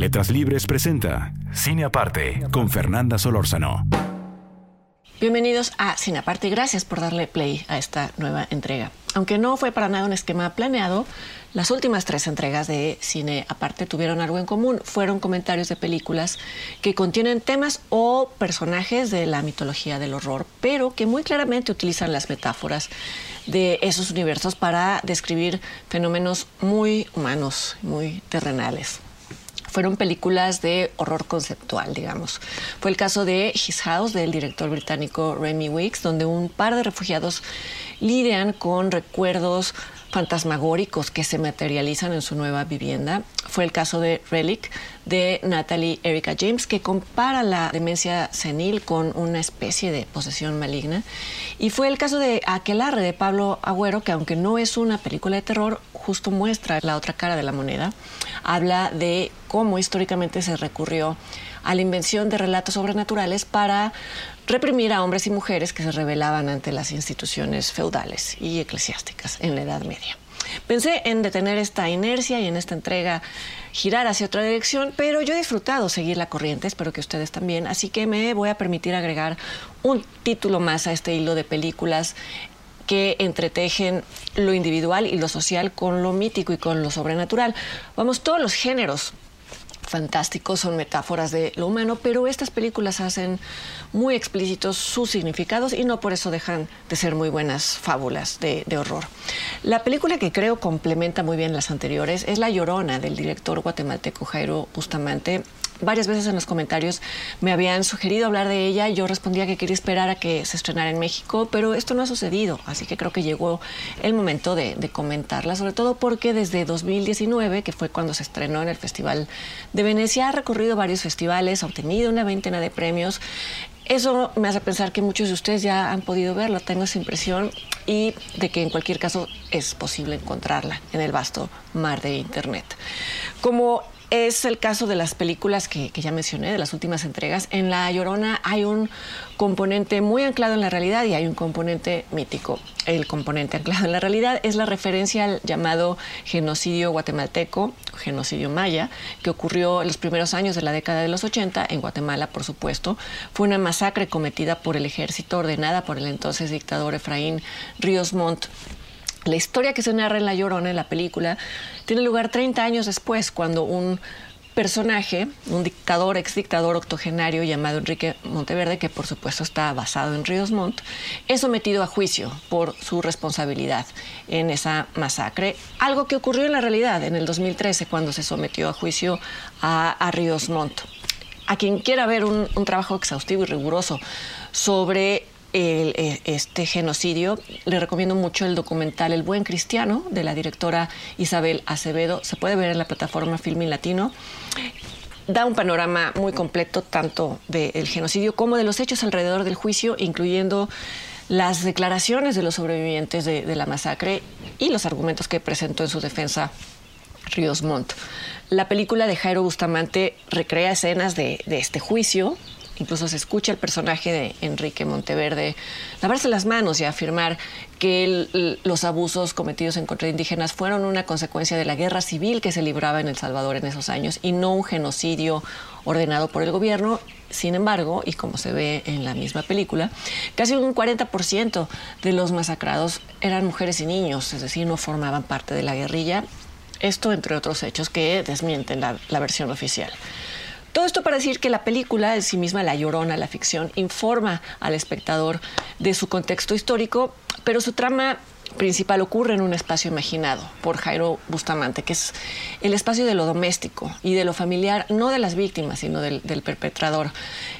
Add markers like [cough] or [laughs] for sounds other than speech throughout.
Letras Libres presenta Cine Aparte con Fernanda Solórzano. Bienvenidos a Cine Aparte y gracias por darle play a esta nueva entrega. Aunque no fue para nada un esquema planeado, las últimas tres entregas de Cine Aparte tuvieron algo en común. Fueron comentarios de películas que contienen temas o personajes de la mitología del horror, pero que muy claramente utilizan las metáforas de esos universos para describir fenómenos muy humanos, muy terrenales fueron películas de horror conceptual, digamos. Fue el caso de His House, del director británico Remy Wicks, donde un par de refugiados lidian con recuerdos fantasmagóricos que se materializan en su nueva vivienda. Fue el caso de Relic de Natalie Erika James, que compara la demencia senil con una especie de posesión maligna. Y fue el caso de Aquelarre de Pablo Agüero, que aunque no es una película de terror, justo muestra la otra cara de la moneda. Habla de cómo históricamente se recurrió a la invención de relatos sobrenaturales para reprimir a hombres y mujeres que se rebelaban ante las instituciones feudales y eclesiásticas en la Edad Media. Pensé en detener esta inercia y en esta entrega girar hacia otra dirección, pero yo he disfrutado seguir la corriente, espero que ustedes también, así que me voy a permitir agregar un título más a este hilo de películas que entretejen lo individual y lo social con lo mítico y con lo sobrenatural. Vamos, todos los géneros fantásticos, son metáforas de lo humano, pero estas películas hacen muy explícitos sus significados y no por eso dejan de ser muy buenas fábulas de, horror. La película que creo complementa muy bien las anteriores es La Llorona del director guatemalteco Jairo Bustamante varias veces en los comentarios me habían sugerido hablar de ella yo respondía que quería esperar a que se estrenara en México, pero esto no ha sucedido, así que creo que llegó el momento de, de, comentarla, sobre todo porque desde 2019, que fue cuando se estrenó en el Festival de Venecia, ha recorrido varios festivales, ha obtenido una veintena de premios. Eso me hace pensar que muchos de ustedes ya han podido verla, tengo esa impresión, y de que en cualquier caso es posible encontrarla en el vasto mar de Internet. Como es el caso de las películas que, ya mencioné, de las últimas entregas. En La Llorona hay un componente muy anclado en la realidad y hay un componente mítico. El componente anclado en la realidad es la referencia al llamado genocidio guatemalteco, genocidio maya, que ocurrió en los primeros años de la década de los 80 en Guatemala, por supuesto. Fue una masacre cometida por el ejército ordenada por el entonces dictador Efraín Ríos Montt la historia que se narra en La Llorona, en la película, tiene lugar 30 años después, cuando un personaje, un dictador, ex dictador octogenario llamado Enrique Monteverde, que por supuesto está basado en Ríos Montt, es sometido a juicio por su responsabilidad en esa masacre. Algo que ocurrió en la realidad en el 2013, cuando se sometió a juicio a, a Ríos Montt. A quien quiera ver un, un trabajo exhaustivo y riguroso sobre el, eh, este genocidio, le recomiendo mucho el documental El Buen Cristiano de la directora Isabel Acevedo. Se puede ver en la plataforma Filmin Latino. Da un panorama muy completo tanto del genocidio como de los hechos alrededor del juicio, incluyendo las declaraciones de los sobrevivientes de, de la masacre y los argumentos que presentó en su defensa Ríos Montt. La película de Jairo Bustamante recrea escenas de, de este juicio, Incluso se escucha el personaje de Enrique Monteverde lavarse las manos y afirmar que los abusos cometidos en contra de indígenas fueron una consecuencia de la guerra civil que se libraba en El Salvador en esos años y no un genocidio ordenado por el gobierno. Sin embargo, y como se ve en la misma película, casi un 40% de los masacrados eran mujeres y niños, es decir, no formaban parte de la guerrilla. Esto entre otros hechos que desmienten la versión oficial. Todo esto para decir que la película en sí misma, La Llorona, la ficción, informa al espectador de su contexto histórico, pero su trama principal ocurre en un espacio imaginado por Jairo Bustamante, que es el espacio de lo doméstico y de lo familiar, no de las víctimas, sino del, del perpetrador.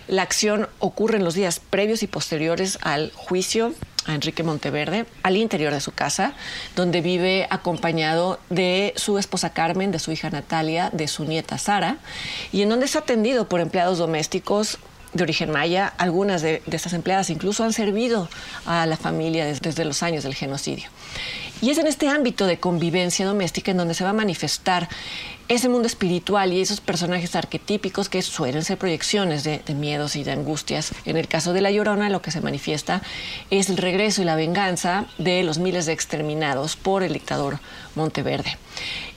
La acción ocurre en los días previos y posteriores al juicio a Enrique Monteverde al interior de su casa, donde vive acompañado de su esposa Carmen, de su hija Natalia, de su nieta Sara, y en donde es atendido por empleados domésticos de origen maya. Algunas de, estas empleadas incluso han servido a la familia desde los años del genocidio. Y es en este ámbito de convivencia doméstica en donde se va a manifestar ese mundo espiritual y esos personajes arquetípicos que suelen ser proyecciones de, miedos y de angustias. En el caso de La Llorona, lo que se manifiesta es el regreso y la venganza de los miles de exterminados por el dictador Monteverde.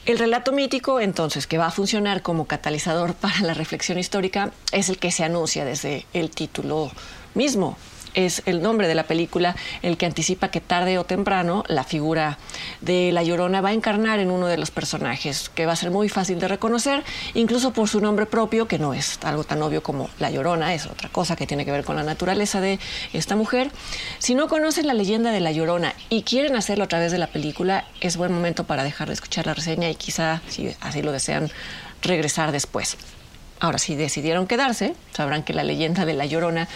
El relato mítico, entonces, que va a funcionar como catalizador [laughs] para la reflexión histórica, es el que se anuncia desde el título mismo, es el nombre de la película el que anticipa que tarde o temprano la figura de La Llorona va a encarnar en uno de los personajes, que va a ser muy fácil de reconocer, incluso por su nombre propio, que no es algo tan obvio como La Llorona, es otra cosa que tiene que ver con la naturaleza de esta mujer. Si no conocen la leyenda de La Llorona y quieren hacerlo a través de la película, es buen momento para dejar de escuchar la reseña y quizá, si así lo desean, regresar después. Ahora, si decidieron quedarse, sabrán que la leyenda de La Llorona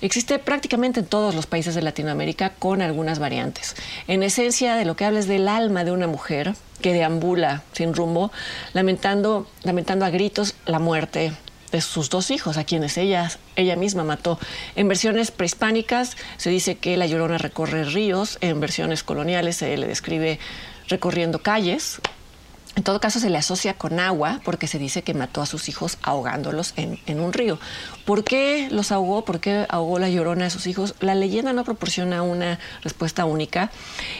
existe prácticamente en todos los países de Latinoamérica con algunas variantes. En esencia, de lo que habla es del alma de una mujer que deambula sin rumbo, lamentando, lamentando a gritos la muerte de sus dos hijos, a quienes ella, ella misma mató. En versiones prehispánicas se dice que La Llorona recorre ríos, en versiones coloniales se le describe recorriendo calles, en todo caso, se le asocia con agua porque se dice que mató a sus hijos ahogándolos en, un río. ¿Por qué los ahogó? ¿Por qué ahogó la llorona a sus hijos? La leyenda no proporciona una respuesta única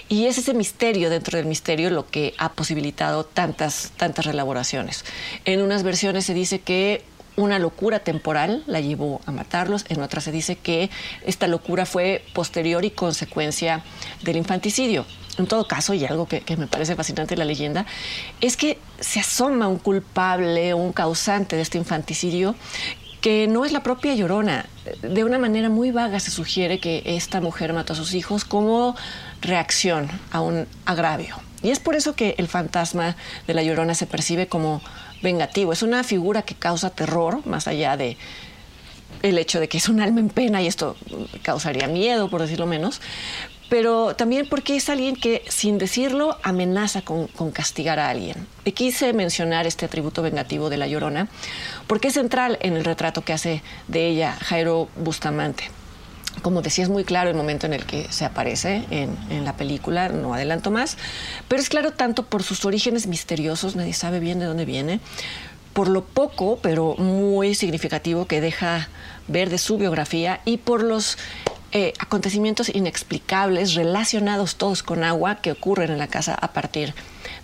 y es ese misterio dentro del misterio lo que ha posibilitado tantas, tantas relaboraciones. En unas versiones se dice que una locura temporal la llevó a matarlos, en otras se dice que esta locura fue posterior y consecuencia del infanticidio en todo caso, y algo que, me parece fascinante de la leyenda, es que se asoma un culpable, un causante de este infanticidio que no es la propia Llorona. De una manera muy vaga se sugiere que esta mujer mató a sus hijos como reacción a un agravio. Y es por eso que el fantasma de la Llorona se percibe como vengativo. Es una figura que causa terror, más allá de el hecho de que es un alma en pena y esto causaría miedo, por decirlo menos, pero también porque es alguien que, sin decirlo, amenaza con, castigar a alguien. Y quise mencionar este atributo vengativo de la Llorona porque es central en el retrato que hace de ella Jairo Bustamante. Como decía, es muy claro el momento en el que se aparece en, en, la película, no adelanto más, pero es claro tanto por sus orígenes misteriosos, nadie sabe bien de dónde viene, por lo poco, pero muy significativo que deja ver de su biografía y por los eh, acontecimientos inexplicables relacionados todos con agua que ocurren en la casa a partir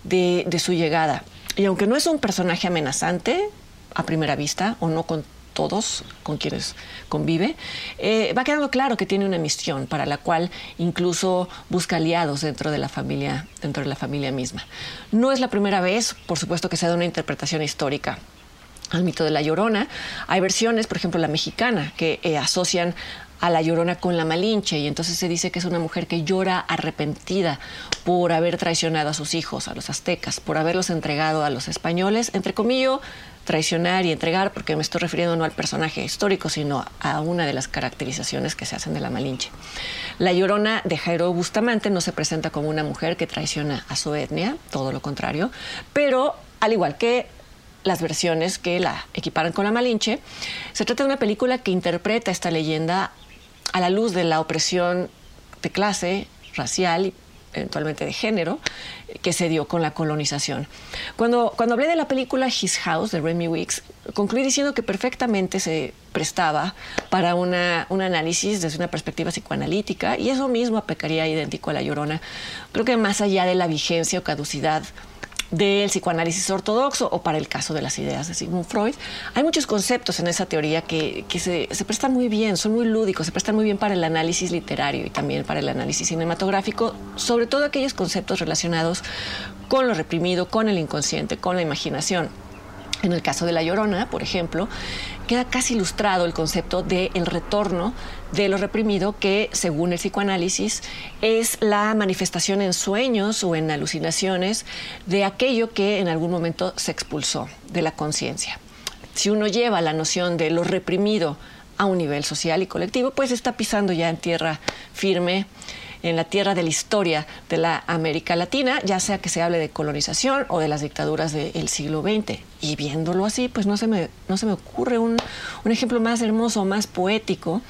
de, su llegada. Y aunque no es un personaje amenazante a primera vista, o no con todos con quienes convive, eh, va quedando claro que tiene una misión para la cual incluso busca aliados dentro de la familia, dentro de la familia misma. No es la primera vez, por supuesto, que se da una interpretación histórica al mito de la Llorona. Hay versiones, por ejemplo, la mexicana, que eh, asocian a la llorona con la Malinche y entonces se dice que es una mujer que llora arrepentida por haber traicionado a sus hijos, a los aztecas, por haberlos entregado a los españoles, entre comillas, traicionar y entregar, porque me estoy refiriendo no al personaje histórico, sino a una de las caracterizaciones que se hacen de la Malinche. La llorona de Jairo Bustamante no se presenta como una mujer que traiciona a su etnia, todo lo contrario, pero al igual que las versiones que la equiparan con la Malinche, se trata de una película que interpreta esta leyenda a la luz de la opresión de clase, racial y eventualmente de género, que se dio con la colonización. Cuando, cuando hablé de la película His House de Remy Weeks, concluí diciendo que perfectamente se prestaba para una, un análisis desde una perspectiva psicoanalítica y eso mismo apecaría idéntico a La Llorona. Creo que más allá de la vigencia o caducidad del psicoanálisis ortodoxo o para el caso de las ideas de Sigmund Freud. Hay muchos conceptos en esa teoría que, se, se, prestan muy bien, son muy lúdicos, se prestan muy bien para el análisis literario y también para el análisis cinematográfico, sobre todo aquellos conceptos relacionados con lo reprimido, con el inconsciente, con la imaginación. En el caso de La Llorona, por ejemplo, queda casi ilustrado el concepto del el retorno de lo reprimido, que según el psicoanálisis es la manifestación en sueños o en alucinaciones de aquello que en algún momento se expulsó de la conciencia. Si uno lleva la noción de lo reprimido a un nivel social y colectivo, pues está pisando ya en tierra firme en la tierra de la historia de la América Latina, ya sea que se hable de colonización o de las dictaduras del siglo XX. Y viéndolo así, pues no se me, no se me ocurre un, un ejemplo más hermoso, más poético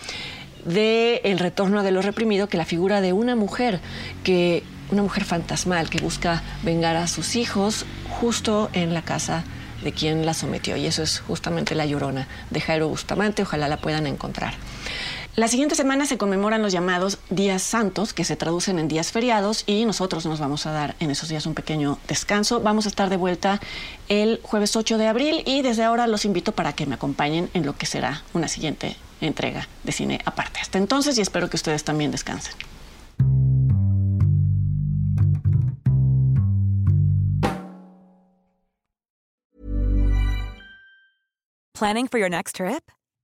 de el retorno de lo reprimido que la figura de una mujer que una mujer fantasmal que busca vengar a sus hijos justo en la casa de quien la sometió. Y eso es justamente la llorona de Jairo Bustamante. Ojalá la puedan encontrar. La siguiente semana se conmemoran los llamados días santos, que se traducen en días feriados, y nosotros nos vamos a dar en esos días un pequeño descanso. Vamos a estar de vuelta el jueves 8 de abril y desde ahora los invito para que me acompañen en lo que será una siguiente entrega de cine aparte. Hasta entonces y espero que ustedes también descansen. Planning for your next trip?